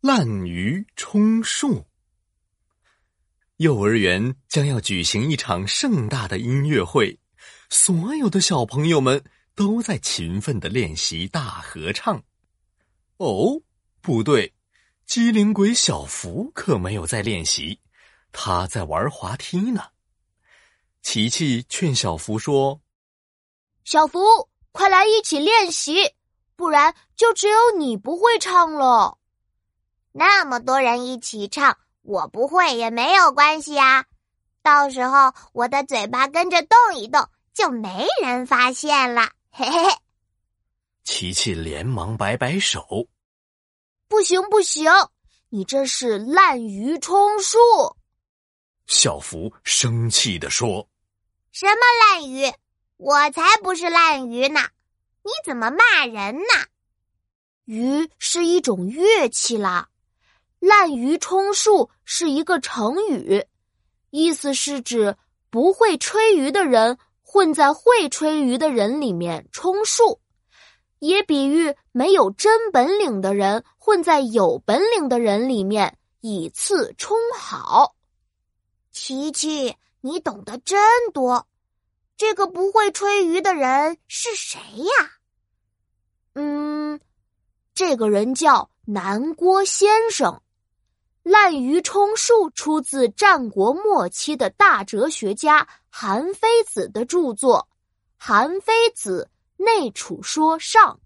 滥竽充数。幼儿园将要举行一场盛大的音乐会，所有的小朋友们都在勤奋的练习大合唱。哦，不对，机灵鬼小福可没有在练习，他在玩滑梯呢。琪琪劝小福说：“小福，快来一起练习，不然就只有你不会唱了。那么多人一起唱。”我不会也没有关系啊，到时候我的嘴巴跟着动一动，就没人发现了。嘿嘿嘿！琪琪连忙摆摆手：“不行不行，你这是滥竽充数。”小福生气的说：“什么滥竽？我才不是滥竽呢！你怎么骂人呢？鱼是一种乐器啦。”滥竽充数是一个成语，意思是指不会吹竽的人混在会吹竽的人里面充数，也比喻没有真本领的人混在有本领的人里面以次充好。琪琪，你懂得真多，这个不会吹竽的人是谁呀？嗯，这个人叫南郭先生。滥竽充数出自战国末期的大哲学家韩非子的著作《韩非子·内储说上》。